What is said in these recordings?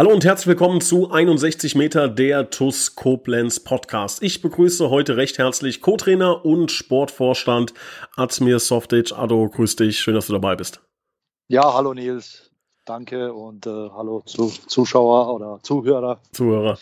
Hallo und herzlich willkommen zu 61 Meter der TUS Koblenz Podcast. Ich begrüße heute recht herzlich Co-Trainer und Sportvorstand Azmir Softic. Ado, grüß dich, schön, dass du dabei bist. Ja, hallo Nils, danke und äh, hallo zu Zuschauer oder Zuhörer. Zuhörer.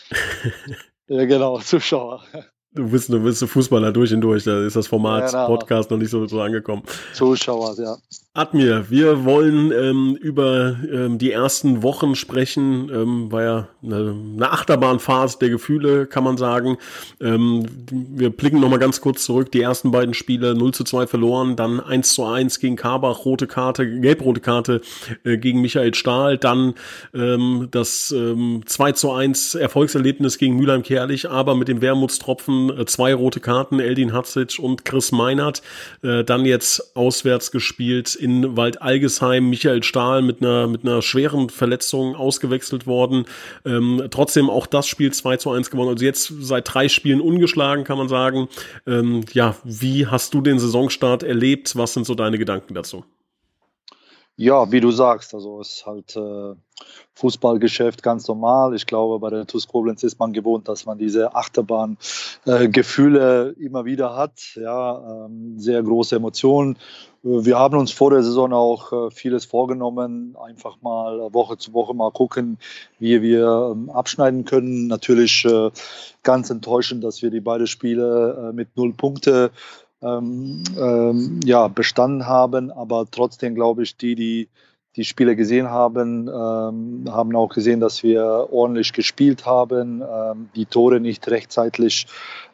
ja, genau, Zuschauer. Du bist, du bist Fußballer durch und durch, da ist das Format ja, Podcast noch nicht so, so angekommen. Zuschauer, ja. Admir, wir wollen ähm, über ähm, die ersten Wochen sprechen. Ähm, war ja eine, eine Achterbahnphase der Gefühle, kann man sagen. Ähm, wir blicken nochmal ganz kurz zurück. Die ersten beiden Spiele 0 zu 2 verloren, dann 1 zu 1 gegen Karbach, rote Karte, gelb-rote Karte äh, gegen Michael Stahl, dann ähm, das ähm, 2 zu 1 Erfolgserlebnis gegen Mülheim-Kerlich, aber mit dem Wermutstropfen äh, zwei rote Karten, Eldin Hatzic und Chris Meinert. Äh, dann jetzt auswärts gespielt in Waldalgesheim Michael Stahl mit einer, mit einer schweren Verletzung ausgewechselt worden. Ähm, trotzdem auch das Spiel 2 zu 1 gewonnen. Also jetzt seit drei Spielen ungeschlagen, kann man sagen. Ähm, ja, wie hast du den Saisonstart erlebt? Was sind so deine Gedanken dazu? Ja, wie du sagst, also es ist halt äh, Fußballgeschäft ganz normal. Ich glaube, bei der TuS Koblenz ist man gewohnt, dass man diese Achterbahn-Gefühle äh, immer wieder hat. Ja, ähm, sehr große Emotionen. Wir haben uns vor der Saison auch äh, vieles vorgenommen, einfach mal Woche zu Woche mal gucken, wie wir ähm, abschneiden können. Natürlich äh, ganz enttäuschend, dass wir die beiden Spiele äh, mit null Punkte ähm, ähm, ja, bestanden haben. Aber trotzdem glaube ich, die, die die Spiele gesehen haben, ähm, haben auch gesehen, dass wir ordentlich gespielt haben, ähm, die Tore nicht rechtzeitig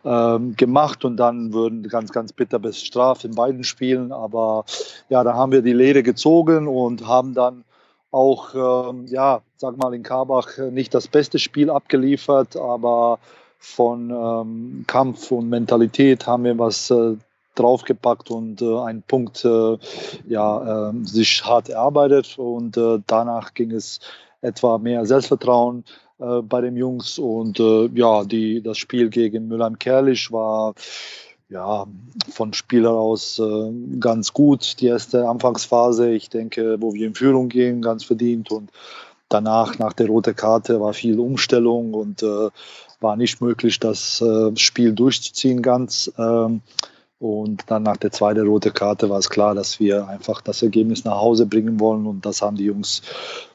ähm, gemacht und dann wurden ganz, ganz bitter bestraft in beiden Spielen. Aber ja, da haben wir die Lehre gezogen und haben dann auch, ähm, ja, sag mal, in Karbach nicht das beste Spiel abgeliefert, aber von ähm, Kampf und Mentalität haben wir was äh, draufgepackt und äh, einen Punkt äh, ja, äh, sich hart erarbeitet und äh, danach ging es etwa mehr Selbstvertrauen äh, bei den Jungs und äh, ja, die, das Spiel gegen Mülheim-Kerlich war ja, von Spieler aus ganz gut. Die erste Anfangsphase, ich denke, wo wir in Führung gehen, ganz verdient. Und danach, nach der roten Karte, war viel Umstellung und war nicht möglich, das Spiel durchzuziehen ganz. Ähm, und dann nach der zweiten roten Karte war es klar, dass wir einfach das Ergebnis nach Hause bringen wollen. Und das haben die Jungs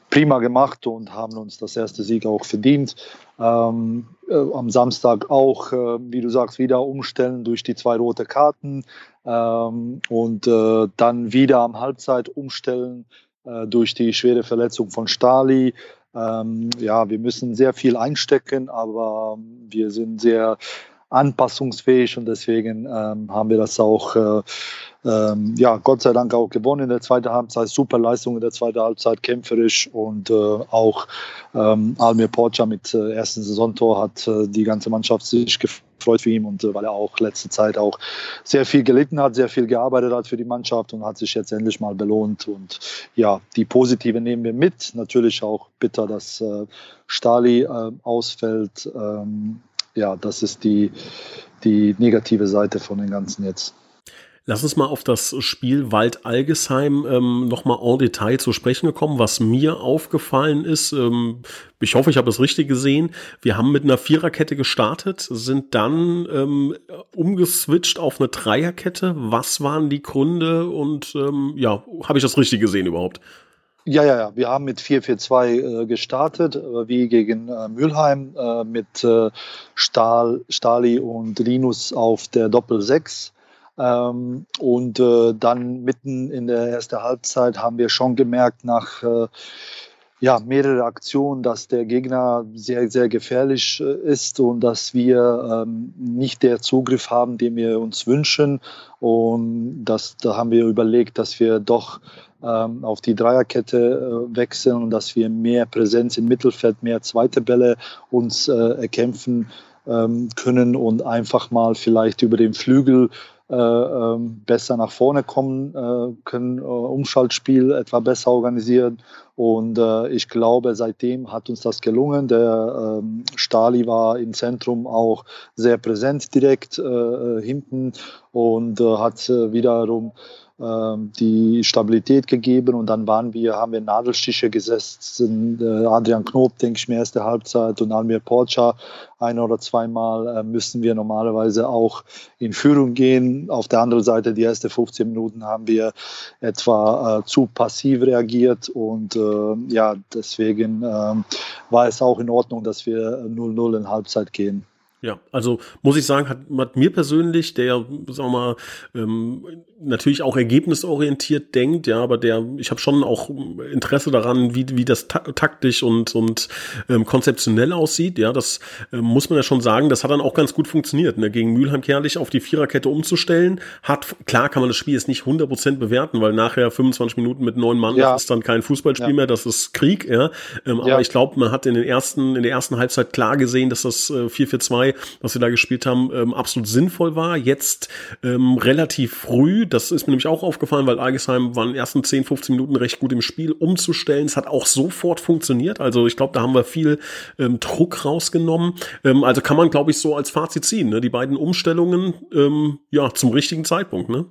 prima gemacht und haben uns das erste Sieg auch verdient. Ähm, äh, am Samstag auch, äh, wie du sagst, wieder umstellen durch die zwei rote Karten ähm, und äh, dann wieder am Halbzeit umstellen äh, durch die schwere Verletzung von Stali. Ähm, ja, wir müssen sehr viel einstecken, aber wir sind sehr anpassungsfähig und deswegen ähm, haben wir das auch, äh, ähm, ja, Gott sei Dank auch gewonnen in der zweiten Halbzeit. Super Leistung in der zweiten Halbzeit, kämpferisch und äh, auch ähm, Almir Porca mit äh, ersten Saisontor hat äh, die ganze Mannschaft sich gefreut für ihn und äh, weil er auch letzte Zeit auch sehr viel gelitten hat, sehr viel gearbeitet hat für die Mannschaft und hat sich jetzt endlich mal belohnt und ja, die positive nehmen wir mit. Natürlich auch bitter, dass äh, Stali äh, ausfällt. Ähm, ja, das ist die, die negative Seite von den Ganzen jetzt. Lass uns mal auf das Spiel Wald-Algesheim ähm, nochmal en Detail zu sprechen kommen. Was mir aufgefallen ist, ähm, ich hoffe, ich habe es richtig gesehen, wir haben mit einer Viererkette gestartet, sind dann ähm, umgeswitcht auf eine Dreierkette. Was waren die Gründe und ähm, ja, habe ich das richtig gesehen überhaupt? Ja, ja, ja. Wir haben mit 4-4-2 äh, gestartet, äh, wie gegen äh, Mülheim, äh, mit äh, Stahl, Stali und Linus auf der Doppel-6. Ähm, und äh, dann mitten in der ersten Halbzeit haben wir schon gemerkt, nach ja, mehrere Aktionen, dass der Gegner sehr, sehr gefährlich ist und dass wir ähm, nicht der Zugriff haben, den wir uns wünschen. Und das, da haben wir überlegt, dass wir doch ähm, auf die Dreierkette äh, wechseln und dass wir mehr Präsenz im Mittelfeld, mehr zweite Bälle uns äh, erkämpfen ähm, können und einfach mal vielleicht über den Flügel äh, besser nach vorne kommen äh, können, äh, Umschaltspiel etwa besser organisieren. Und äh, ich glaube, seitdem hat uns das gelungen. Der ähm, Stali war im Zentrum auch sehr präsent direkt äh, hinten und hat wiederum ähm, die Stabilität gegeben und dann waren wir, haben wir Nadelstiche gesetzt. Äh, Adrian Knob, denke ich mir, erste Halbzeit und Almir Porcha ein oder zweimal äh, müssen wir normalerweise auch in Führung gehen. Auf der anderen Seite, die ersten 15 Minuten haben wir etwa äh, zu passiv reagiert und äh, ja, deswegen äh, war es auch in Ordnung, dass wir 0-0 in Halbzeit gehen. Ja, also muss ich sagen, hat, hat mir persönlich, der, sagen wir mal, ähm, natürlich auch ergebnisorientiert denkt, ja, aber der, ich habe schon auch Interesse daran, wie, wie das ta taktisch und, und ähm, konzeptionell aussieht, ja, das ähm, muss man ja schon sagen, das hat dann auch ganz gut funktioniert, ne, gegen Mülheim Kerlich auf die Viererkette umzustellen, hat, klar kann man das Spiel jetzt nicht 100% bewerten, weil nachher 25 Minuten mit neun Mann, ja. das ist dann kein Fußballspiel ja. mehr, das ist Krieg, ja, ähm, ja. aber ich glaube, man hat in den ersten, in der ersten Halbzeit klar gesehen, dass das äh, 4-4-2 was wir da gespielt haben, ähm, absolut sinnvoll war. Jetzt ähm, relativ früh, das ist mir nämlich auch aufgefallen, weil Algesheim waren in den ersten 10, 15 Minuten recht gut im Spiel umzustellen. Es hat auch sofort funktioniert. Also ich glaube, da haben wir viel ähm, Druck rausgenommen. Ähm, also kann man, glaube ich, so als Fazit ziehen. Ne? Die beiden Umstellungen ähm, ja zum richtigen Zeitpunkt. Ne?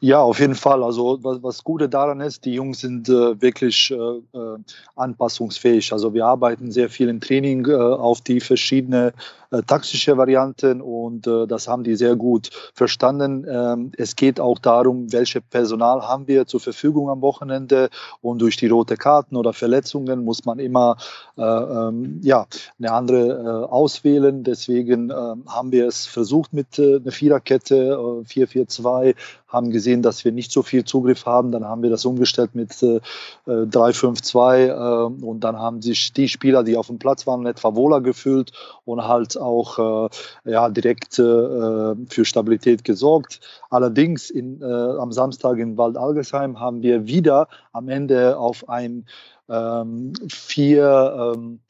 Ja, auf jeden Fall. Also was, was Gute daran ist, die Jungs sind äh, wirklich äh, äh anpassungsfähig. Also wir arbeiten sehr viel im Training äh, auf die verschiedenen äh, taktische Varianten und äh, das haben die sehr gut verstanden. Ähm, es geht auch darum, welche Personal haben wir zur Verfügung am Wochenende und durch die rote Karten oder Verletzungen muss man immer äh, ähm, ja, eine andere äh, auswählen. Deswegen ähm, haben wir es versucht mit äh, einer Viererkette, 4-4-2, haben gesehen, dass wir nicht so viel Zugriff haben. Dann haben wir das umgestellt mit äh, 3-5-2 äh, und dann haben sich die Spieler, die auf dem Platz waren, etwa wohler gefühlt und halt auch äh, ja, direkt äh, für Stabilität gesorgt. Allerdings in, äh, am Samstag in Wald Algesheim haben wir wieder am Ende auf ein ähm, vier ähm,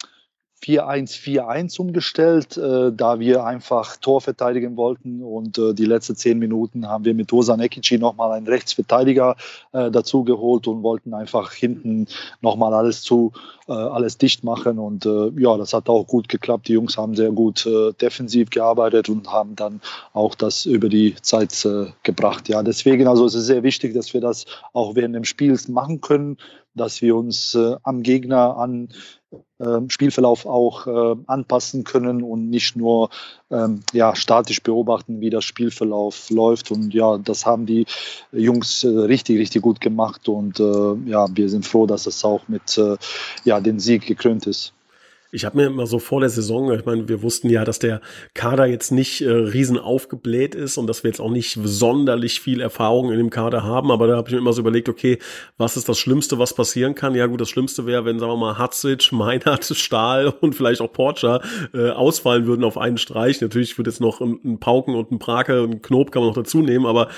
4-1-4-1 umgestellt, äh, da wir einfach Tor verteidigen wollten. Und äh, die letzten zehn Minuten haben wir mit Osan Ekici nochmal einen Rechtsverteidiger äh, dazu geholt und wollten einfach hinten nochmal alles zu, äh, alles dicht machen. Und äh, ja, das hat auch gut geklappt. Die Jungs haben sehr gut äh, defensiv gearbeitet und haben dann auch das über die Zeit äh, gebracht. Ja, deswegen also es ist sehr wichtig, dass wir das auch während dem Spiel machen können, dass wir uns am Gegner an Spielverlauf auch äh, anpassen können und nicht nur ähm, ja, statisch beobachten, wie der Spielverlauf läuft. Und ja, das haben die Jungs äh, richtig, richtig gut gemacht. Und äh, ja, wir sind froh, dass es auch mit äh, ja, dem Sieg gekrönt ist. Ich habe mir immer so vor der Saison, ich meine, wir wussten ja, dass der Kader jetzt nicht äh, riesen aufgebläht ist und dass wir jetzt auch nicht sonderlich viel Erfahrung in dem Kader haben, aber da habe ich mir immer so überlegt, okay, was ist das Schlimmste, was passieren kann? Ja gut, das Schlimmste wäre, wenn, sagen wir mal, Hatzic, Meinert, Stahl und vielleicht auch Porcher äh, ausfallen würden auf einen Streich. Natürlich würde jetzt noch ein, ein Pauken und ein Brake und ein Knob kann man noch dazu nehmen, aber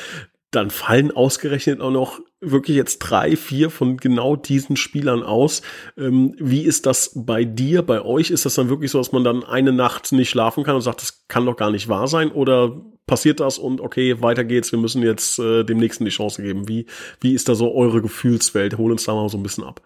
dann fallen ausgerechnet auch noch wirklich jetzt drei, vier von genau diesen Spielern aus. Ähm, wie ist das bei dir, bei euch? Ist das dann wirklich so, dass man dann eine Nacht nicht schlafen kann und sagt, das kann doch gar nicht wahr sein? Oder passiert das und okay, weiter geht's, wir müssen jetzt äh, dem Nächsten die Chance geben? Wie, wie ist da so eure Gefühlswelt? Hol uns da mal so ein bisschen ab.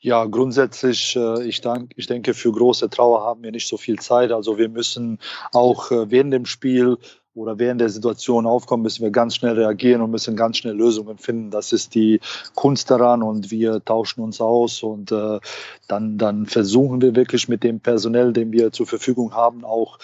Ja, grundsätzlich, äh, ich, denk, ich denke, für große Trauer haben wir nicht so viel Zeit. Also wir müssen auch äh, während dem Spiel oder während der Situation aufkommen, müssen wir ganz schnell reagieren und müssen ganz schnell Lösungen finden. Das ist die Kunst daran und wir tauschen uns aus und äh, dann, dann versuchen wir wirklich mit dem Personell, den wir zur Verfügung haben, auch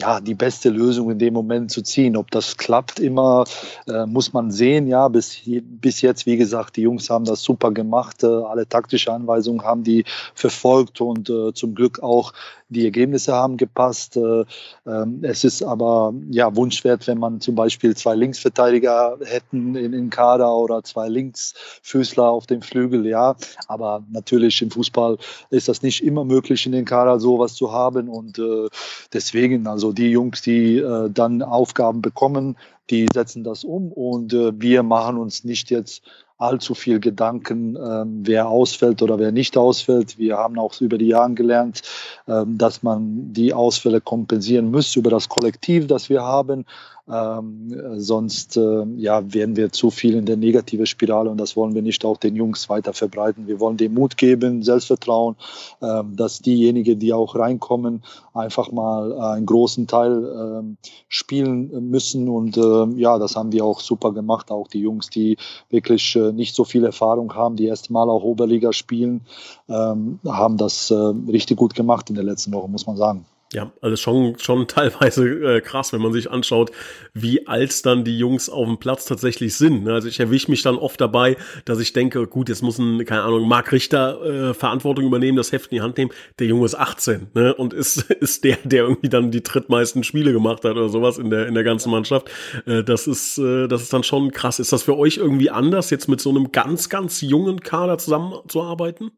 ja, die beste Lösung in dem Moment zu ziehen. Ob das klappt immer, äh, muss man sehen. Ja, bis, bis jetzt, wie gesagt, die Jungs haben das super gemacht. Äh, alle taktische Anweisungen haben die verfolgt und äh, zum Glück auch die Ergebnisse haben gepasst. Äh, ähm, es ist aber ja wunschwert, wenn man zum Beispiel zwei Linksverteidiger hätten in, in Kader oder zwei Linksfüßler auf dem Flügel. Ja, aber natürlich im Fußball ist das nicht immer möglich, in den Kader sowas zu haben und äh, deswegen also die Jungs, die äh, dann Aufgaben bekommen, die setzen das um und wir machen uns nicht jetzt allzu viel Gedanken, ähm, wer ausfällt oder wer nicht ausfällt. Wir haben auch über die Jahre gelernt, ähm, dass man die Ausfälle kompensieren muss über das Kollektiv, das wir haben. Ähm, sonst äh, ja, werden wir zu viel in der negative Spirale und das wollen wir nicht auch den Jungs weiter verbreiten. Wir wollen dem Mut geben, Selbstvertrauen, äh, dass diejenigen, die auch reinkommen, einfach mal einen großen Teil äh, spielen müssen. Und äh, ja, das haben die auch super gemacht. Auch die Jungs, die wirklich äh, nicht so viel Erfahrung haben, die erst mal auch Oberliga spielen, ähm, haben das äh, richtig gut gemacht in der letzten Woche, muss man sagen. Ja, also schon, schon teilweise äh, krass, wenn man sich anschaut, wie alt dann die Jungs auf dem Platz tatsächlich sind. Ne? Also ich erwische mich dann oft dabei, dass ich denke, gut, jetzt muss ein, keine Ahnung, Marc Richter äh, Verantwortung übernehmen, das Heft in die Hand nehmen. Der Junge ist 18 ne? und ist, ist der, der irgendwie dann die drittmeisten Spiele gemacht hat oder sowas in der, in der ganzen Mannschaft. Äh, das, ist, äh, das ist dann schon krass. Ist das für euch irgendwie anders, jetzt mit so einem ganz, ganz jungen Kader zusammenzuarbeiten?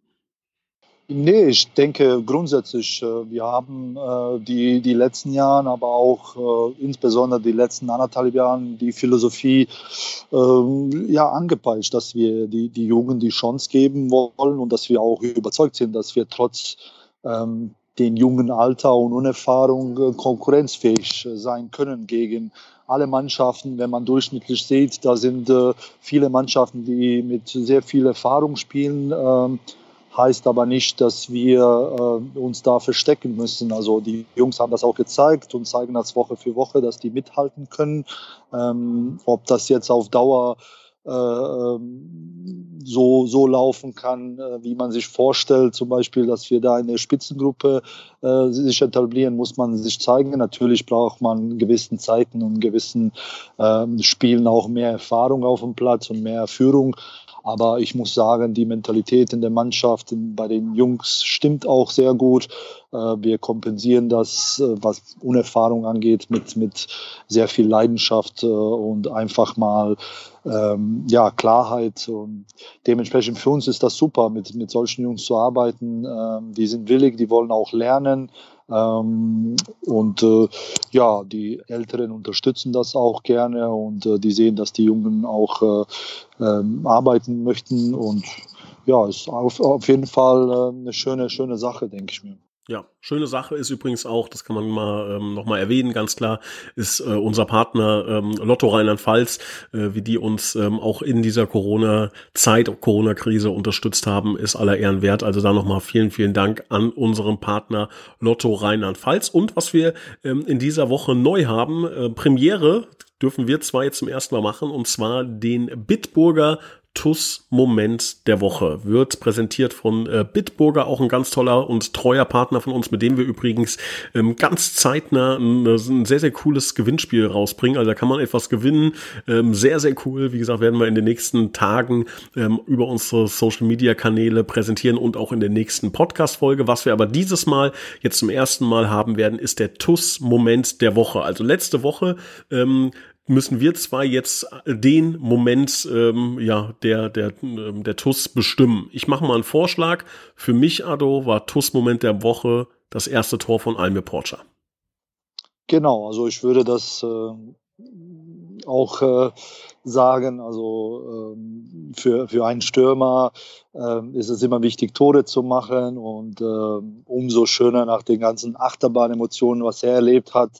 Nee, ich denke grundsätzlich, äh, wir haben äh, die, die letzten Jahre, aber auch äh, insbesondere die letzten anderthalb Jahren die Philosophie ähm, ja, angepeitscht, dass wir die, die Jugend die Chance geben wollen und dass wir auch überzeugt sind, dass wir trotz ähm, den jungen Alter und Unerfahrung konkurrenzfähig sein können gegen alle Mannschaften. Wenn man durchschnittlich sieht, da sind äh, viele Mannschaften, die mit sehr viel Erfahrung spielen. Ähm, heißt aber nicht, dass wir äh, uns da verstecken müssen. Also die Jungs haben das auch gezeigt und zeigen das Woche für Woche, dass die mithalten können. Ähm, ob das jetzt auf Dauer äh, ähm, so, so laufen kann, äh, wie man sich vorstellt, zum Beispiel, dass wir da in der Spitzengruppe äh, sich etablieren, muss man sich zeigen. Natürlich braucht man gewissen Zeiten und gewissen äh, Spielen auch mehr Erfahrung auf dem Platz und mehr Führung. Aber ich muss sagen, die Mentalität in der Mannschaft bei den Jungs stimmt auch sehr gut. Äh, wir kompensieren das, äh, was Unerfahrung angeht, mit, mit sehr viel Leidenschaft äh, und einfach mal ähm, ja, Klarheit. Und dementsprechend für uns ist das super, mit, mit solchen Jungs zu arbeiten. Ähm, die sind willig, die wollen auch lernen. Ähm, und äh, ja, die Älteren unterstützen das auch gerne und äh, die sehen, dass die Jungen auch äh, ähm, arbeiten möchten. Und ja, ist auf, auf jeden Fall äh, eine schöne, schöne Sache, denke ich mir. Ja, schöne Sache ist übrigens auch, das kann man mal ähm, nochmal erwähnen, ganz klar, ist äh, unser Partner ähm, Lotto Rheinland-Pfalz, äh, wie die uns ähm, auch in dieser Corona-Zeit, Corona-Krise unterstützt haben, ist aller Ehren wert. Also da nochmal vielen, vielen Dank an unseren Partner Lotto Rheinland-Pfalz. Und was wir ähm, in dieser Woche neu haben, äh, Premiere, dürfen wir zwar jetzt zum ersten Mal machen, und zwar den Bitburger TUS-Moment der Woche wird präsentiert von äh, Bitburger, auch ein ganz toller und treuer Partner von uns, mit dem wir übrigens ähm, ganz zeitnah ein, ein, sehr, sehr cooles Gewinnspiel rausbringen. Also da kann man etwas gewinnen. Ähm, sehr, sehr cool. Wie gesagt, werden wir in den nächsten Tagen ähm, über unsere Social-Media-Kanäle präsentieren und auch in der nächsten Podcast-Folge. Was wir aber dieses Mal jetzt zum ersten Mal haben werden, ist der TUS-Moment der Woche. Also letzte Woche ähm, müssen wir zwar jetzt den Moment ähm, ja der der ähm, der TUS bestimmen. Ich mache mal einen Vorschlag. Für mich Ado war TUS Moment der Woche das erste Tor von Almir Porcher. Genau, also ich würde das äh, auch äh, sagen. Also ähm, für, für einen Stürmer ähm, ist es immer wichtig, Tore zu machen und ähm, umso schöner nach den ganzen Achterbahn-Emotionen, was er erlebt hat,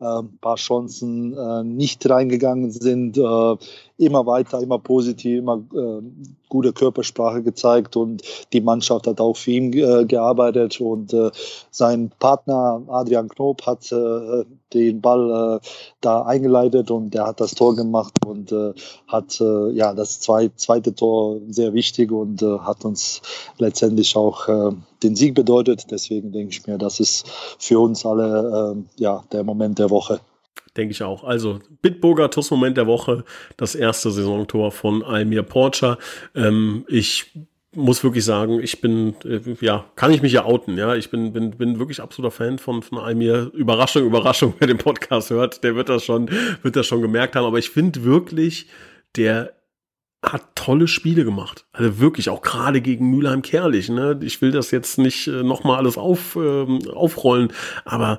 ein ähm, paar Chancen äh, nicht reingegangen sind, äh, immer weiter, immer positiv, immer äh, gute Körpersprache gezeigt und die Mannschaft hat auch für ihn äh, gearbeitet und äh, sein Partner Adrian Knob hat äh, den Ball da eingeleitet und der hat das Tor gemacht und hat äh, ja das zwei, zweite Tor sehr wichtig und äh, hat uns letztendlich auch äh, den Sieg bedeutet. Deswegen denke ich mir, das ist für uns alle äh, ja der Moment der Woche. Denke ich auch. Also Bitburger TUS-Moment der Woche, das erste Saisontor von Almir Porcher. Ähm, ich muss wirklich sagen, ich bin, äh, ja, kann ich mich ja outen, ja. Ich bin, bin, bin wirklich absoluter Fan von, von Almir. Überraschung, Überraschung, wer den Podcast hört, der wird das schon, wird das schon gemerkt haben. Aber ich finde wirklich, der hat tolle Spiele gemacht. Also wirklich auch gerade gegen Mülheim Kerlich. Ne? Ich will das jetzt nicht äh, nochmal alles auf, ähm, aufrollen, aber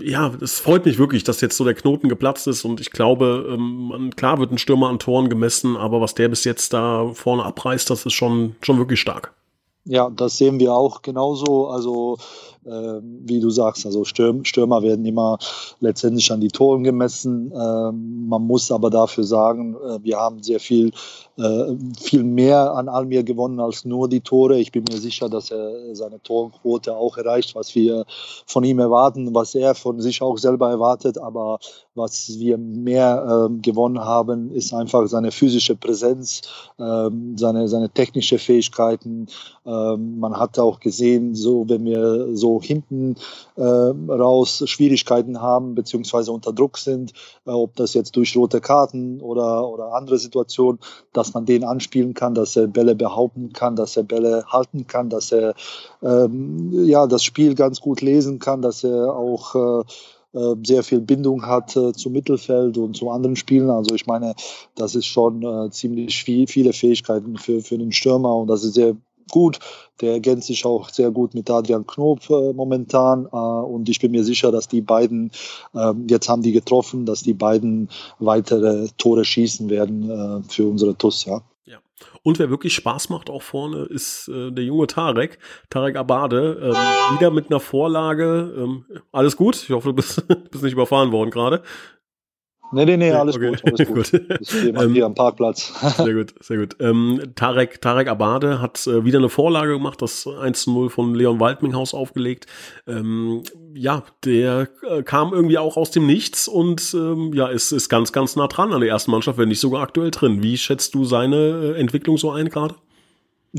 ja, es freut mich wirklich, dass jetzt so der Knoten geplatzt ist und ich glaube, ähm, klar wird ein Stürmer an Toren gemessen, aber was der bis jetzt da vorne abreißt, das ist schon, schon wirklich stark. Ja, das sehen wir auch genauso. Also wie du sagst, also Stürmer werden immer letztendlich an die Toren gemessen. Ähm, man muss aber dafür sagen, äh, wir haben sehr viel, äh, viel mehr an Almir gewonnen als nur die Tore. Ich bin mir sicher, dass er seine Torquote auch erreicht, was wir von ihm erwarten, was er von sich auch selber erwartet. Aber was wir mehr ähm, gewonnen haben, ist einfach seine physische Präsenz, seine, seine technische Fähigkeiten. man hat auch gesehen, so wenn wir so hinten äh, raus Schwierigkeiten haben beziehungsweise unter Druck sind, äh, ob das jetzt durch rote Karten oder, oder andere Situationen, dass man den anspielen kann, dass er Bälle behaupten kann, dass er Bälle halten kann, dass er ähm, ja, das Spiel ganz gut lesen kann, dass er auch äh, äh sehr viel Bindung hat äh, zum Mittelfeld und zu anderen Spielen. Also ich meine, das ist schon äh, ziemlich viel, viele Fähigkeiten für, für den Stürmer und das ist sehr gut. Der ergänzt sich auch sehr gut mit Adrian Knob äh, momentan. Äh, und ich bin mir sicher, dass die beiden, äh, jetzt haben die getroffen, dass die beiden weitere Tore schießen werden äh, für unsere TUS, ja. Ja. Und wer wirklich Spaß macht auch vorne, ist äh, der junge Tarek, Tarek Abade. Ähm, wieder mit einer Vorlage. Ähm, alles gut? Ich hoffe, du bist, bist nicht überfahren worden gerade. Nee, nee, nee, alles okay. gut, alles gut. gut. Stehe mal ähm, hier am Parkplatz. sehr gut, sehr gut. Ähm, Tarek, Tarek Abade hat äh, wieder eine Vorlage gemacht, das 1-0 von Leon Waldminghaus aufgelegt. Ähm, ja, der äh, kam irgendwie auch aus dem Nichts und ähm, ja, ist, ist ganz, ganz nah dran an der ersten Mannschaft, wenn nicht sogar aktuell drin. Wie schätzt du seine äh, Entwicklung so ein gerade?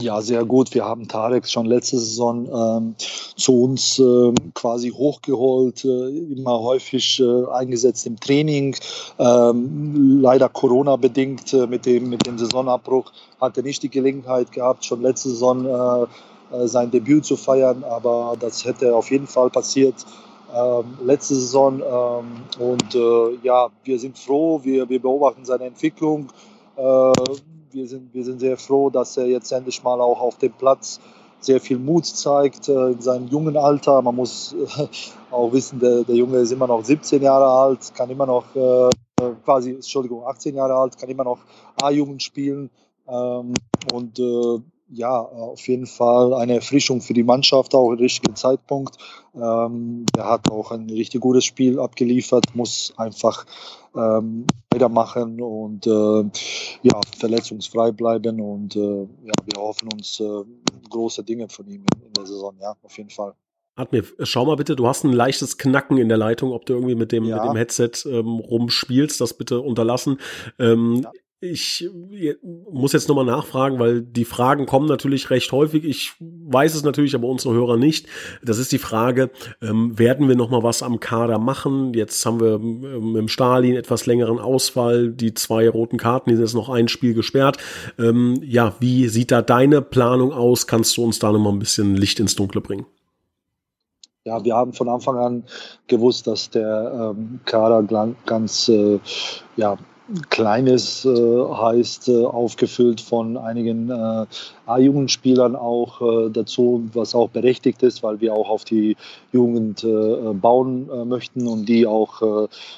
Ja, sehr gut. Wir haben Tarek schon letzte Saison ähm, zu uns äh, quasi hochgeholt, äh, immer häufig äh, eingesetzt im Training. Ähm, leider Corona-bedingt äh, mit, dem, mit dem Saisonabbruch hat er nicht die Gelegenheit gehabt, schon letzte Saison äh, äh, sein Debüt zu feiern, aber das hätte auf jeden Fall passiert. Ähm, letzte Saison ähm, und ja, wir sind froh, wir, wir beobachten seine Entwicklung wir sind, wir sind sehr froh, dass er jetzt endlich mal auch auf dem Platz sehr viel Mut zeigt äh, in seinem jungen Alter. Man muss äh, auch wissen, der, der Junge ist immer noch 17 Jahre alt, kann immer noch äh, quasi, Entschuldigung, 18 Jahre alt, kann immer noch A-Jugend spielen. Ähm, und äh, ja, auf jeden Fall eine Erfrischung für die Mannschaft, auch im richtigen Zeitpunkt. Ähm, er hat auch ein richtig gutes Spiel abgeliefert, muss einfach ähm, weitermachen und äh, ja, verletzungsfrei bleiben. Und äh, ja, wir hoffen uns äh, große Dinge von ihm in, in der Saison, ja, auf jeden Fall. Admir, schau mal bitte, du hast ein leichtes Knacken in der Leitung, ob du irgendwie mit dem, ja. mit dem Headset ähm, rumspielst, das bitte unterlassen. Ähm, ja. Ich muss jetzt nochmal nachfragen, weil die Fragen kommen natürlich recht häufig. Ich weiß es natürlich, aber unsere Hörer nicht. Das ist die Frage, ähm, werden wir nochmal was am Kader machen? Jetzt haben wir ähm, im Stalin etwas längeren Ausfall, die zwei roten Karten, die sind jetzt noch ein Spiel gesperrt. Ähm, ja, wie sieht da deine Planung aus? Kannst du uns da nochmal ein bisschen Licht ins Dunkle bringen? Ja, wir haben von Anfang an gewusst, dass der ähm, Kader ganz äh, ja, Kleines äh, heißt äh, aufgefüllt von einigen äh, A-Jugendspielern auch äh, dazu, was auch berechtigt ist, weil wir auch auf die Jugend äh, bauen äh, möchten und die auch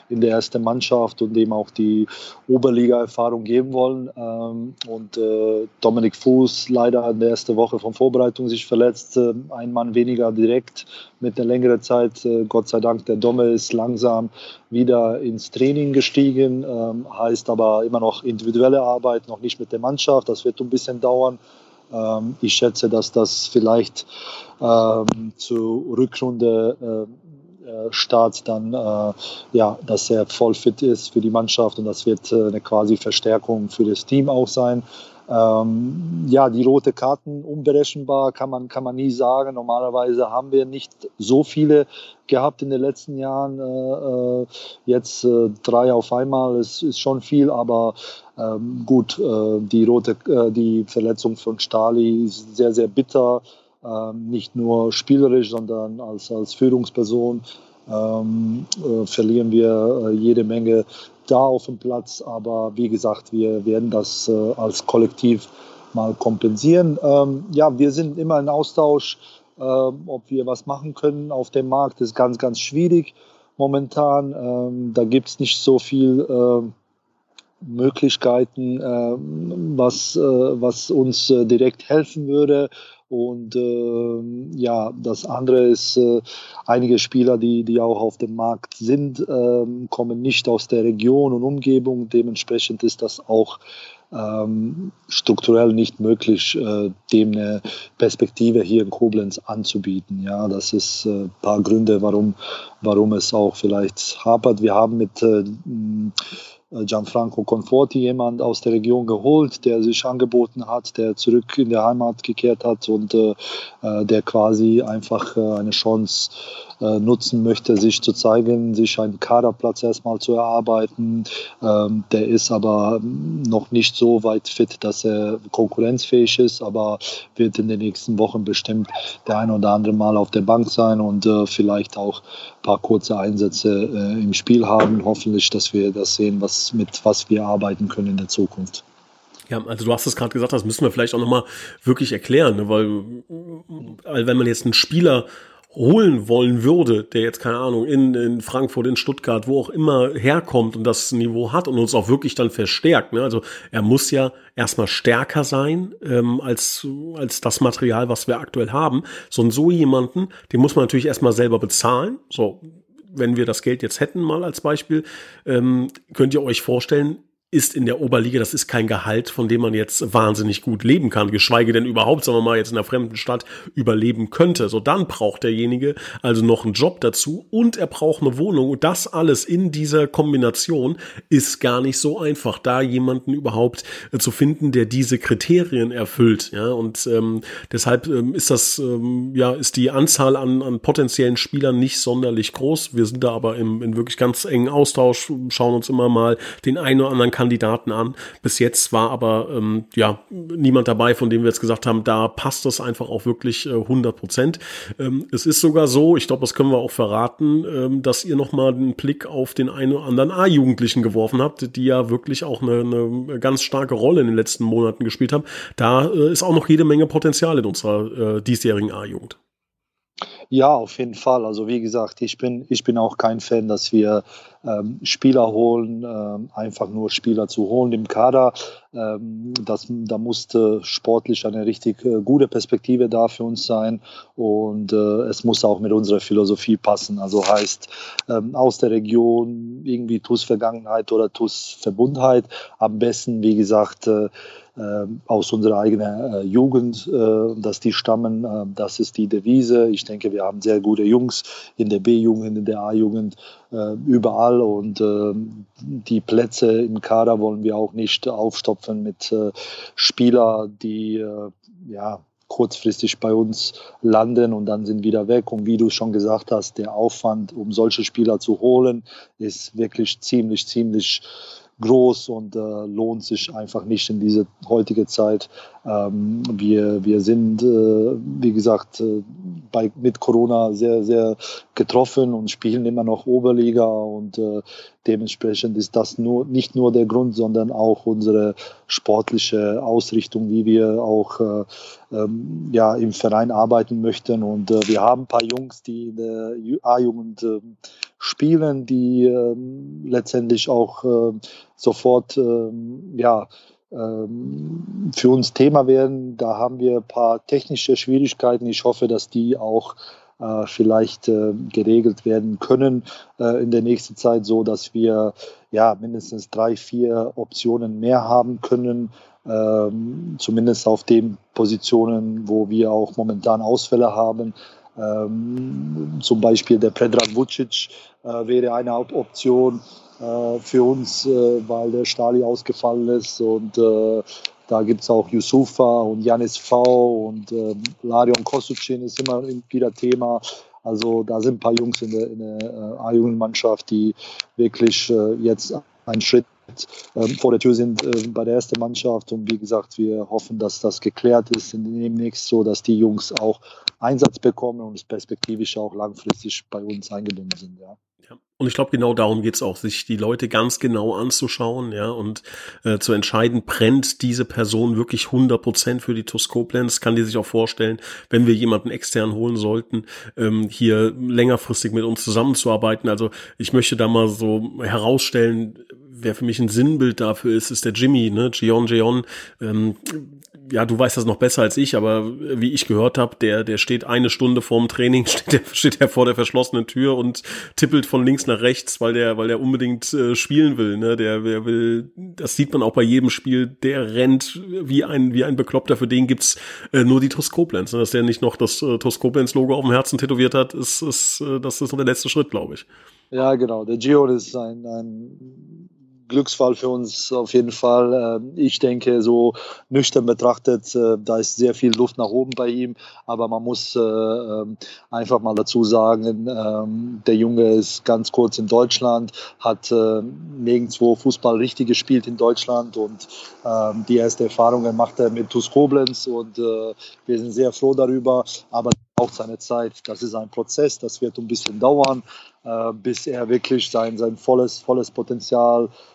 in der ersten Mannschaft und dem auch die Oberliga-Erfahrung geben wollen. Ähm, und Dominik Fuß leider in der ersten Woche von Vorbereitung sich verletzt, ein Mann weniger direkt mit einer längeren Zeit. Gott sei Dank, der Domme ist langsam wieder ins Training gestiegen, ähm, heißt aber immer noch individuelle Arbeit, noch nicht mit der Mannschaft. Das wird ein bisschen dauern. Ähm, ich schätze, dass das vielleicht ähm, zur Rückrunde äh, äh, Start dann, äh, ja, dass er voll fit ist für die Mannschaft und das wird äh, eine quasi Verstärkung für das Team auch sein. Ähm, ja, die rote Karten unberechenbar kann man, kann man nie sagen. Normalerweise haben wir nicht so viele gehabt in den letzten Jahren. Äh, äh jetzt äh, drei auf einmal ist, ist schon viel, aber ähm, gut, äh, die rote, äh, die Verletzung von Stali ist sehr, sehr bitter. Ähm, nicht nur spielerisch, sondern als, als Führungsperson ähm, äh, verlieren wir jede Menge da auf dem Platz. Aber wie gesagt, wir werden das äh, als Kollektiv mal kompensieren. Ähm, ja, wir sind immer in Austausch, äh, ob wir was machen können auf dem Markt. Das ist ganz, ganz schwierig momentan. Ähm, da gibt es nicht so viel äh, Möglichkeiten, ähm, was, äh, was uns äh, direkt helfen würde Und äh, ja, das andere ist, äh, einige Spieler, die, die auch auf dem Markt sind, äh, kommen nicht aus der Region und Umgebung. Dementsprechend ist das auch ähm, strukturell nicht möglich, äh, dem eine Perspektive hier in Koblenz anzubieten. Ja, das ist ein äh, paar Gründe, warum, warum es auch vielleicht hapert. Wir haben mit äh, Gianfranco Conforti jemand aus der Region geholt, der sich angeboten hat, der zurück in der Heimat gekehrt hat und äh, äh der quasi einfach äh, eine Chance äh, nutzen möchte, sich zu zeigen, sich einen Kaderplatz erstmal zu erarbeiten. Ähm, der ist aber noch nicht so weit fit, dass er konkurrenzfähig ist, aber wird in den nächsten Wochen bestimmt der ein oder andere Mal auf der Bank sein und äh, vielleicht auch ein paar kurze Einsätze äh, im Spiel haben. Hoffentlich, dass wir das sehen, was, mit was wir arbeiten können in der Zukunft. Ja, also du hast es gerade gesagt, das müssen wir vielleicht auch nochmal wirklich erklären, ne? weil, weil wenn man jetzt einen Spieler holen wollen würde, der jetzt, keine Ahnung, in, in Frankfurt, in Stuttgart, wo auch immer herkommt und das Niveau hat und uns auch wirklich dann verstärkt. Ne? Also er muss ja erstmal stärker sein ähm, als, als das Material, was wir aktuell haben. So und so jemanden, den muss man natürlich erstmal selber bezahlen. So, wenn wir das Geld jetzt hätten, mal als Beispiel, ähm, könnt ihr euch vorstellen, ist in der Oberliga, das ist kein Gehalt, von dem man jetzt wahnsinnig gut leben kann, geschweige denn überhaupt, sagen wir mal, jetzt in einer fremden Stadt überleben könnte. So, dann braucht derjenige also noch einen Job dazu und er braucht eine Wohnung. Und das alles in dieser Kombination ist gar nicht so einfach, da jemanden überhaupt äh, zu finden, der diese Kriterien erfüllt. Ja, und ähm, deshalb ähm, ist das, ähm, ja, ist die Anzahl an, an potenziellen Spielern nicht sonderlich groß. Wir sind da aber im, in wirklich ganz engen Austausch, schauen uns immer mal den einen oder anderen Kandidaten an. Bis jetzt war aber ähm, ja niemand dabei, von dem wir jetzt gesagt haben, da passt das einfach auch wirklich äh, 100 Prozent. Ähm, es ist sogar so, ich glaube, das können wir auch verraten, ähm, dass ihr noch mal einen Blick auf den einen oder anderen A-Jugendlichen geworfen habt, die ja wirklich auch eine, eine ganz starke Rolle in den letzten Monaten gespielt haben. Da äh, ist auch noch jede Menge Potenzial in unserer äh, diesjährigen A-Jugend. Ja, auf jeden Fall. Also wie gesagt, ich bin, ich bin auch kein Fan, dass wir ähm, Spieler holen, ähm, einfach nur Spieler zu holen im Kader. Ähm, das, da musste sportlich eine richtig äh, gute Perspektive da für uns sein und äh, es muss auch mit unserer Philosophie passen. Also heißt ähm, aus der Region irgendwie TUS Vergangenheit oder TUS Verbundheit. Am besten, wie gesagt, äh, aus unserer eigenen äh, Jugend, äh, dass die stammen. Äh, das ist die Devise. Ich denke, wir haben sehr gute Jungs in der B-Jugend, in der A-Jugend, äh, überall und äh, die Plätze im Kader wollen wir auch nicht aufstopfen mit Spielern, die ja kurzfristig bei uns landen und dann sind wieder weg. Und wie du schon gesagt hast, der Aufwand, um solche Spieler zu holen, ist wirklich ziemlich, ziemlich groß und äh, lohnt sich einfach nicht in diese heutige Zeit. Ähm, wir, wir sind, äh, wie gesagt, äh, bei, mit Corona sehr, sehr getroffen und spielen immer noch Oberliga und äh, dementsprechend ist das nur, nicht nur der Grund, sondern auch unsere sportliche Ausrichtung, wie wir auch äh, ähm, ja, im Verein arbeiten möchten. Und äh, wir haben ein paar Jungs, die in der A-Jugend äh, spielen, die ähm, letztendlich auch äh, sofort ähm, ja, ähm, für uns Thema werden. Da haben wir ein paar technische Schwierigkeiten. Ich hoffe, dass die auch äh, vielleicht äh, geregelt werden können äh, in der nächsten Zeit, so dass wir ja mindestens drei, vier Optionen mehr haben können. Ähm, zumindest auf den Positionen, wo wir auch momentan Ausfälle haben. Ähm, zum Beispiel der Predrag Vucic äh, wäre eine Option äh, für uns, äh, weil der Stali ausgefallen ist und äh, da gibt es auch Yusufa und Janis V und äh, Larion Kosucin ist immer wieder Thema. Also da sind ein paar Jungs in der, der äh, A-Jugendmannschaft, die wirklich äh, jetzt einen Schritt ähm, vor der Tür sind äh, bei der ersten Mannschaft. Und wie gesagt, wir hoffen, dass das geklärt ist demnächst so, dass die Jungs auch Einsatz bekommen und perspektivisch auch langfristig bei uns eingebunden sind. Ja. Und ich glaube, genau darum geht's auch, sich die Leute ganz genau anzuschauen, ja, und äh, zu entscheiden, brennt diese Person wirklich 100% für die Toskoplenz, kann die sich auch vorstellen, wenn wir jemanden extern holen sollten, ähm, hier längerfristig mit uns zusammenzuarbeiten. Also ich möchte da mal so herausstellen, wer für mich ein Sinnbild dafür ist, ist der Jimmy, ne, Gion Gion, ähm, ja, du weißt das noch besser als ich, aber wie ich gehört habe, der, der steht eine Stunde vorm Training, steht der, steht der vor der verschlossenen Tür und tippelt von links nach rechts, weil der, weil der unbedingt äh, spielen will. Ne? Der, der will, das sieht man auch bei jedem Spiel, der rennt wie ein, wie ein Bekloppter. Für den gibt's äh, nur die TuS Koblenz. Ne? Dass der nicht noch das äh, TuS Koblenz-Logo auf dem Herzen tätowiert hat, ist, ist, äh, das ist noch der letzte Schritt, glaube ich. Ja, genau. Der Gio ist ein, ein Glücksfall für uns auf jeden Fall. Ähm, ich denke, so nüchtern betrachtet, äh, da ist sehr viel Luft nach oben bei ihm, aber man muss äh, ähm, einfach mal dazu sagen, ähm, der Junge ist ganz kurz in Deutschland, hat äh, nirgendwo Fußball richtig gespielt in Deutschland. Und die erste Erfahrungen macht er mit TuS Koblenz. Und wir sind sehr froh darüber, aber auch seine Zeit. Das ist ein Prozess, das wird ein bisschen dauern, bis er wirklich sein, sein volles, volles Potenzial äh,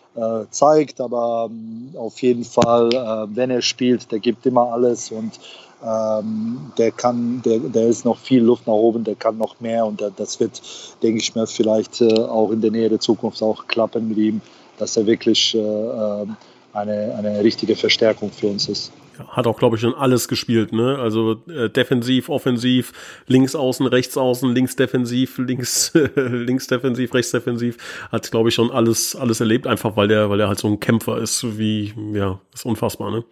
zeigt, aber ähm, auf jeden Fall, äh, wenn er spielt, der gibt immer alles und ähm, der kann, der, der ist noch viel Luft nach oben, der kann noch mehr und der, das wird, denke ich mir, vielleicht äh, auch in der Nähe der Zukunft auch klappen mit ihm, dass er wirklich äh, ähm, eine, eine richtige Verstärkung für uns ist hat auch, glaube ich, schon alles gespielt, ne? Also äh, defensiv, offensiv, links außen, rechts außen, links defensiv, links, links defensiv, rechts defensiv, hat, glaube ich, schon alles, alles erlebt, einfach weil der, weil der halt so ein Kämpfer ist, wie, ja, ist unfassbar, ne?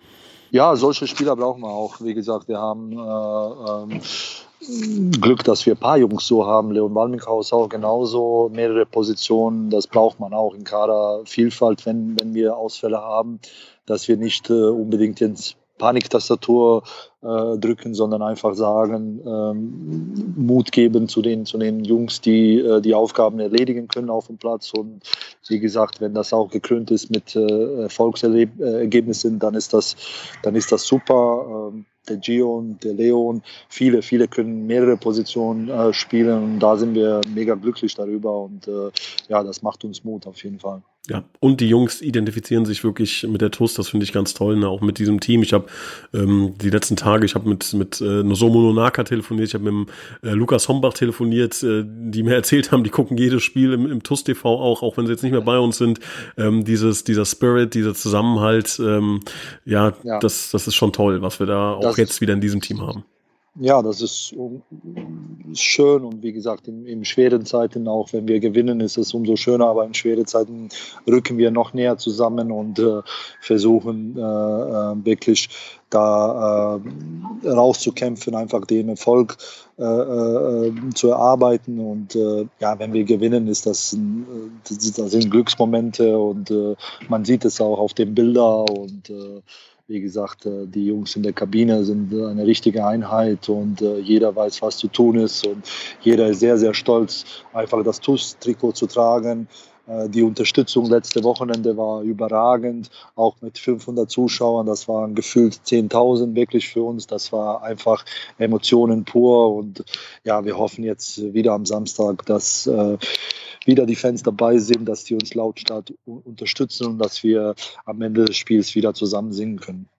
Ja, solche Spieler brauchen wir auch. Wie gesagt, wir haben äh, ähm, Glück, dass wir ein paar Jungs so haben. Leon Walminghaus auch genauso, mehrere Positionen. Das braucht man auch in Kader. Vielfalt, wenn, wenn wir Ausfälle haben, dass wir nicht äh, unbedingt jetzt Paniktastatur äh, drücken, sondern einfach sagen, ähm, Mut geben zu den, zu den Jungs, die äh, die Aufgaben erledigen können auf dem Platz. Und wie gesagt, wenn das auch gekrönt ist mit äh, Erfolgsergebnissen, dann ist das, dann ist das super. Ähm, der Gion, der Leon, viele, viele können mehrere Positionen äh, spielen und da sind wir mega glücklich darüber und äh, ja, das macht uns Mut auf jeden Fall. Ja, und die Jungs identifizieren sich wirklich mit der TUS, das finde ich ganz toll, ne? auch mit diesem Team. Ich habe ähm, die letzten Tage, ich habe mit, mit äh, Nozomo Nonaka telefoniert, ich habe mit dem, äh, Lukas Hombach telefoniert, äh, die mir erzählt haben, die gucken jedes Spiel im, im TUS TV auch, auch wenn sie jetzt nicht mehr bei uns sind. Ähm, dieses, dieser Spirit, dieser Zusammenhalt, ähm, ja, ja, Das, das ist schon toll, was wir da auch das, jetzt wieder in diesem Team haben ja, das ist schön und wie gesagt, in, in, schweren Zeiten, auch wenn wir gewinnen, ist es umso schöner, aber in schweren Zeiten rücken wir noch näher zusammen und äh, versuchen äh, äh, wirklich da äh, rauszukämpfen, einfach den Erfolg äh, äh, zu erarbeiten und ja, wenn wir gewinnen, ist das, das sind Glücksmomente und man sieht es auch auf den Bildern und wie gesagt, äh, die Jungs in der Kabine sind eine richtige Einheit und äh, jeder weiß, was zu tun ist und jeder ist sehr, sehr stolz, einfach das TUS-Trikot zu tragen. Äh, die Unterstützung letzte Wochenende war überragend, auch mit 500 Zuschauern. Das waren gefühlt 10.000 wirklich für uns. Das war einfach Emotionen pur. Und ja, wir hoffen jetzt wieder am Samstag, dass äh, wieder die Fans dabei sind, dass die uns lautstark unterstützen und dass wir am Ende des Spiels wieder zusammen singen können.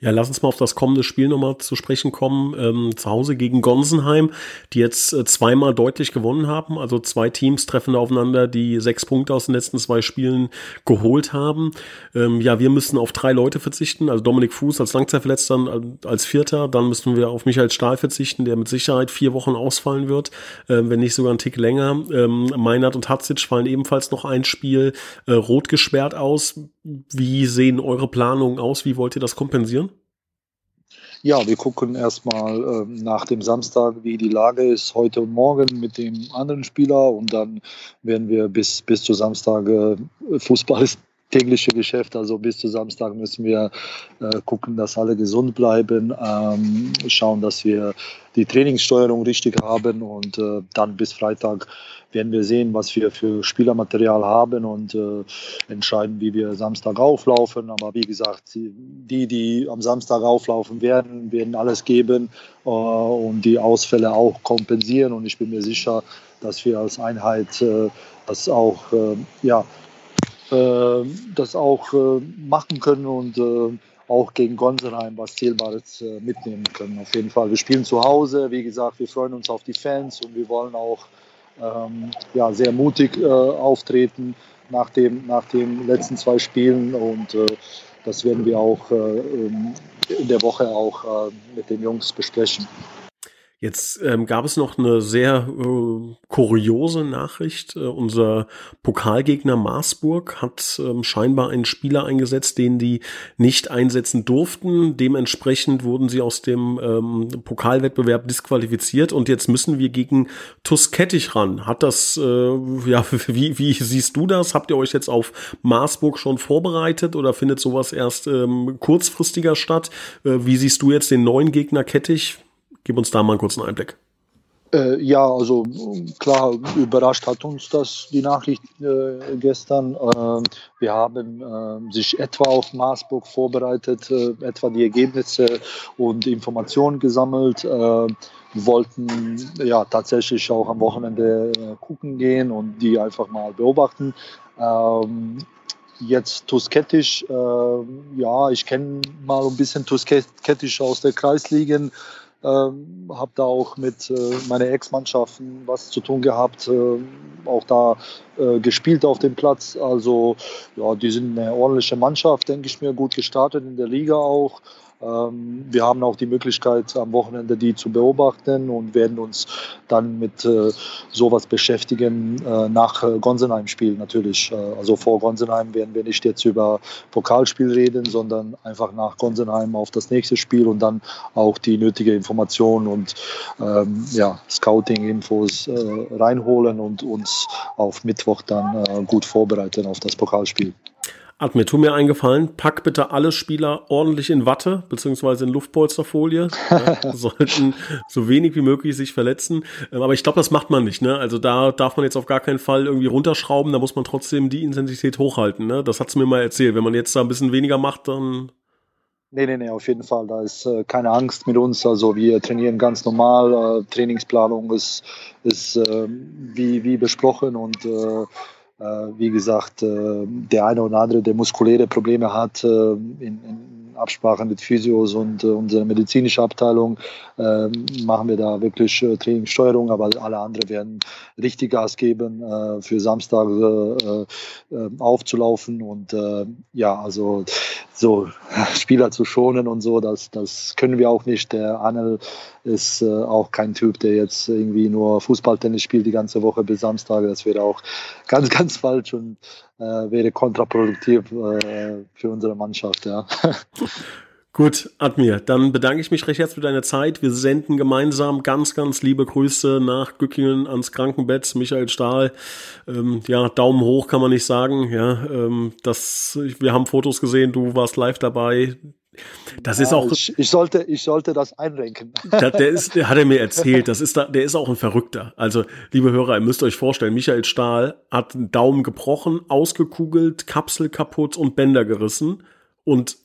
Ja, lass uns mal auf das kommende Spiel nochmal zu sprechen kommen. Ähm, zu Hause gegen Gonsenheim, die jetzt äh, zweimal deutlich gewonnen haben. Also zwei Teams treffen aufeinander, die sechs Punkte aus den letzten zwei Spielen geholt haben. Ähm, ja, wir müssen auf drei Leute verzichten. Also Dominik Fuß als Langzeitverletzter als Vierter. Dann müssen wir auf Michael Stahl verzichten, der mit Sicherheit vier Wochen ausfallen wird, äh, wenn nicht sogar ein Tick länger. Ähm, Meinert und Hatzic fallen ebenfalls noch ein Spiel äh, rot gesperrt aus. Wie sehen eure Planungen aus? Wie wollt ihr das kompensieren? Ja, wir gucken erstmal äh, nach dem Samstag, wie die Lage ist heute und morgen mit dem anderen Spieler und dann werden wir bis, bis zu Samstag äh, Fußball ist tägliche Geschäft. Also bis zu Samstag müssen wir äh, gucken, dass alle gesund bleiben, ähm, schauen, dass wir die Trainingssteuerung richtig haben und äh, dann bis Freitag werden wir sehen, was wir für Spielermaterial haben und äh, entscheiden, wie wir Samstag auflaufen. Aber wie gesagt, die, die am Samstag auflaufen werden, werden alles geben äh, und die Ausfälle auch kompensieren. Und ich bin mir sicher, dass wir als Einheit äh, das auch äh, ja, das auch äh, machen können und äh, auch gegen Gonsenheim was Zählbares mitnehmen können. Auf jeden Fall. Wir spielen zu Hause. Wie gesagt, wir freuen uns auf die Fans und wir wollen auch ähm, ja, sehr mutig auftreten nach, dem, nach den letzten zwei Spielen. Und das werden wir auch in der Woche auch mit den Jungs besprechen. Jetzt ähm, gab es noch eine sehr äh, kuriose Nachricht. Äh, unser Pokalgegner Marsburg hat ähm, scheinbar einen Spieler eingesetzt, den die nicht einsetzen durften. Dementsprechend wurden sie aus dem ähm, Pokalwettbewerb disqualifiziert und jetzt müssen wir gegen Tuskettig ran. Hat das, äh, ja, wie, wie siehst du das? Habt ihr euch jetzt auf Marsburg schon vorbereitet oder findet sowas erst ähm, kurzfristiger statt? Äh, wie siehst du jetzt den neuen Gegner Kettich? Gib uns da mal einen kurzen Einblick. Äh, ja, also klar, überrascht hat uns das die Nachricht äh, gestern. Äh, wir haben äh, sich etwa auf Maßburg vorbereitet, äh, etwa die Ergebnisse und Informationen gesammelt. Äh, wollten ja tatsächlich auch am Wochenende gucken gehen und die einfach mal beobachten. Ähm, jetzt Tuskettisch, ja, ich kenne mal ein bisschen Tuskettisch aus der Kreisligen. Ähm, habe da auch mit äh, meinen Ex-Mannschaften was zu tun gehabt, äh, auch da äh, gespielt auf dem Platz. Also ja, die sind eine ordentliche Mannschaft, denke ich mir, gut gestartet in der Liga auch. Ähm, wir haben auch die Möglichkeit, am Wochenende die zu beobachten und werden uns dann mit äh, sowas beschäftigen äh, nach äh, Gonsenheim-Spiel natürlich. also vor Gonsenheim werden wir nicht jetzt über Pokalspiel reden, sondern einfach nach Gonsenheim auf das nächste Spiel und dann auch die nötige Information und ähm, ja, Scouting-Infos reinholen und uns auf Mittwoch dann gut vorbereiten auf das Pokalspiel. Admir, tu mir eingefallen, pack bitte alle Spieler ordentlich in Watte, beziehungsweise in Luftpolsterfolie. Ja, sollten so wenig wie möglich sich verletzen. Ähm, aber ich glaube, das macht man nicht. Ne? Also da darf man jetzt auf gar keinen Fall irgendwie runterschrauben, da muss man trotzdem die Intensität hochhalten. Ne? Das hat's mir mal erzählt. Wenn man jetzt da ein bisschen weniger macht, dann Nee, nee, nee, auf jeden Fall. Da ist äh, keine Angst mit uns. Also wir trainieren ganz normal. Äh, Trainingsplanung ist, ist äh, wie, wie besprochen und äh, wie gesagt, äh, der eine oder andere, der muskuläre Probleme hat, äh, in, in Absprache mit Physios und äh, unserer medizinischen Abteilung äh, machen wir da wirklich äh, Trainingssteuerung, aber alle anderen werden richtig Gas geben, äh, für Samstag äh, äh, aufzulaufen und ja, also so Spieler zu schonen und so, das, das können wir auch nicht. Der Anel ist auch kein Typ, der jetzt irgendwie nur Fußballtennis spielt die ganze Woche bis Samstag. Das wäre auch ganz, ganz falsch und äh, wäre kontraproduktiv äh, für unsere Mannschaft. Ja. Gut, Admir, dann bedanke ich mich recht herzlich für deine Zeit. Wir senden gemeinsam ganz, ganz liebe Grüße nach Gückingen ans Krankenbett. Michael Stahl, ähm, ja, Daumen hoch kann man nicht sagen. Ja, ähm, das, wir haben Fotos gesehen, du warst live dabei. Das ja, ist auch. Ich, ich, sollte, ich sollte das einrenken. Der, der ist, der hat er mir erzählt. Das ist da, der ist auch ein Verrückter. Also, liebe Hörer, ihr müsst euch vorstellen, Michael Stahl hat einen Daumen gebrochen, ausgekugelt, Kapsel kaputt und Bänder gerissen und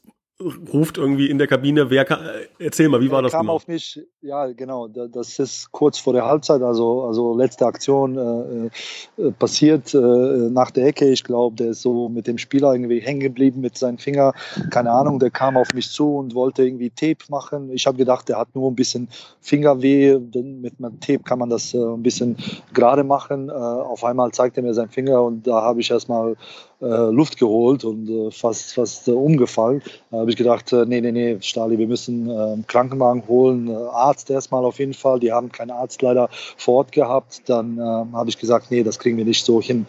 ruft irgendwie in der Kabine, wer kann, erzähl mal, wie war er das kam genau? auf mich, ja genau, das ist kurz vor der Halbzeit, also, also letzte Aktion äh, äh, passiert äh, nach der Ecke, ich glaube, der ist so mit dem Spieler irgendwie hängen geblieben mit seinem Finger, keine Ahnung, der kam auf mich zu und wollte irgendwie Tape machen, ich habe gedacht, der hat nur ein bisschen Fingerweh, mit einem Tape kann man das äh, ein bisschen gerade machen, äh, auf einmal zeigt er mir seinen Finger und da habe ich erstmal äh, Luft geholt und äh, fast, fast äh, umgefallen. Da habe ich gedacht, äh, nee, nee, nee, Stali, wir müssen äh, Krankenwagen holen, äh, Arzt erstmal auf jeden Fall. Die haben keinen Arzt leider vor Ort gehabt. Dann habe ich gesagt, nee, das kriegen wir nicht so hin.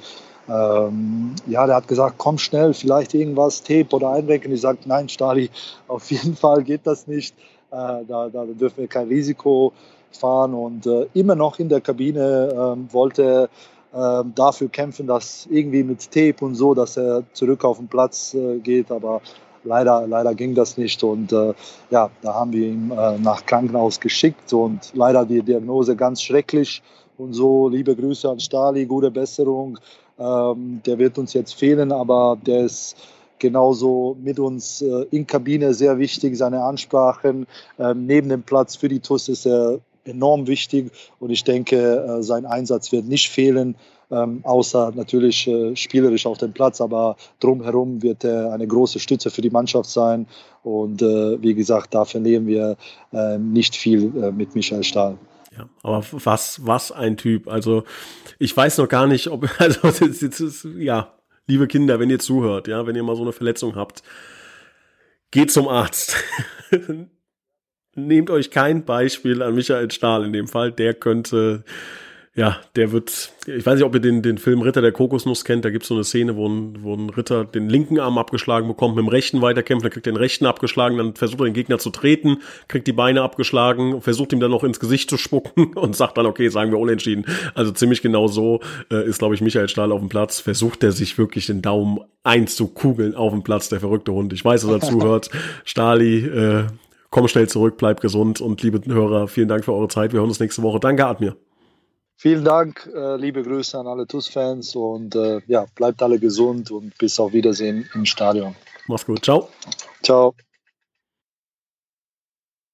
Ähm, ja, der hat gesagt, komm schnell, vielleicht irgendwas, Tape oder einrenken. Ich sagte, nein, Stali, auf jeden Fall geht das nicht. da, da dürfen wir kein Risiko fahren. Und immer noch in der Kabine ähm, wollte äh, dafür kämpfen, dass irgendwie mit Tape und so, dass er zurück auf den Platz äh, geht. Aber leider, leider ging das nicht. Und äh, ja, da haben wir ihn äh, nach Krankenhaus geschickt und leider die Diagnose ganz schrecklich. Und so, liebe Grüße an Stali, gute Besserung. Ähm, der wird uns jetzt fehlen, aber der ist genauso mit uns äh, in Kabine sehr wichtig. Seine Ansprachen ähm, neben dem Platz für die TUS ist er enorm wichtig und ich denke, äh, sein Einsatz wird nicht fehlen, ähm, außer natürlich äh, spielerisch auf dem Platz, aber drumherum wird er eine große Stütze für die Mannschaft sein und äh, wie gesagt, da verlieren wir nicht viel mit Michael Stahl. Ja, aber was, was ein Typ. Also ich weiß noch gar nicht, ob, also das ist, ja, liebe Kinder, wenn ihr zuhört, ja, wenn ihr mal so eine Verletzung habt, geht zum Arzt. Nehmt euch kein Beispiel an Michael Stahl in dem Fall. Der könnte ja, der wird, ich weiß nicht, ob ihr den, den Film Ritter der Kokosnuss kennt, da gibt es so eine Szene, wo ein, wo ein Ritter den linken Arm abgeschlagen bekommt, mit dem rechten weiterkämpft, dann kriegt er den rechten abgeschlagen, dann versucht er den Gegner zu treten, kriegt die Beine abgeschlagen, versucht ihm dann noch ins Gesicht zu spucken und sagt dann, okay, sagen wir unentschieden. Also ziemlich genau so äh, ist, glaube ich, Michael Stahl auf dem Platz, versucht er sich wirklich den Daumen einzukugeln auf dem Platz, der verrückte Hund. Ich weiß, dass er zuhört. Stali, äh, komm schnell zurück, bleib gesund und liebe Hörer, vielen Dank für eure Zeit. Wir hören uns nächste Woche. Danke, Admir. Vielen Dank, äh, liebe Grüße an alle TUS-Fans und äh, ja, bleibt alle gesund und bis auf Wiedersehen im Stadion. Mach's gut. Ciao. Ciao.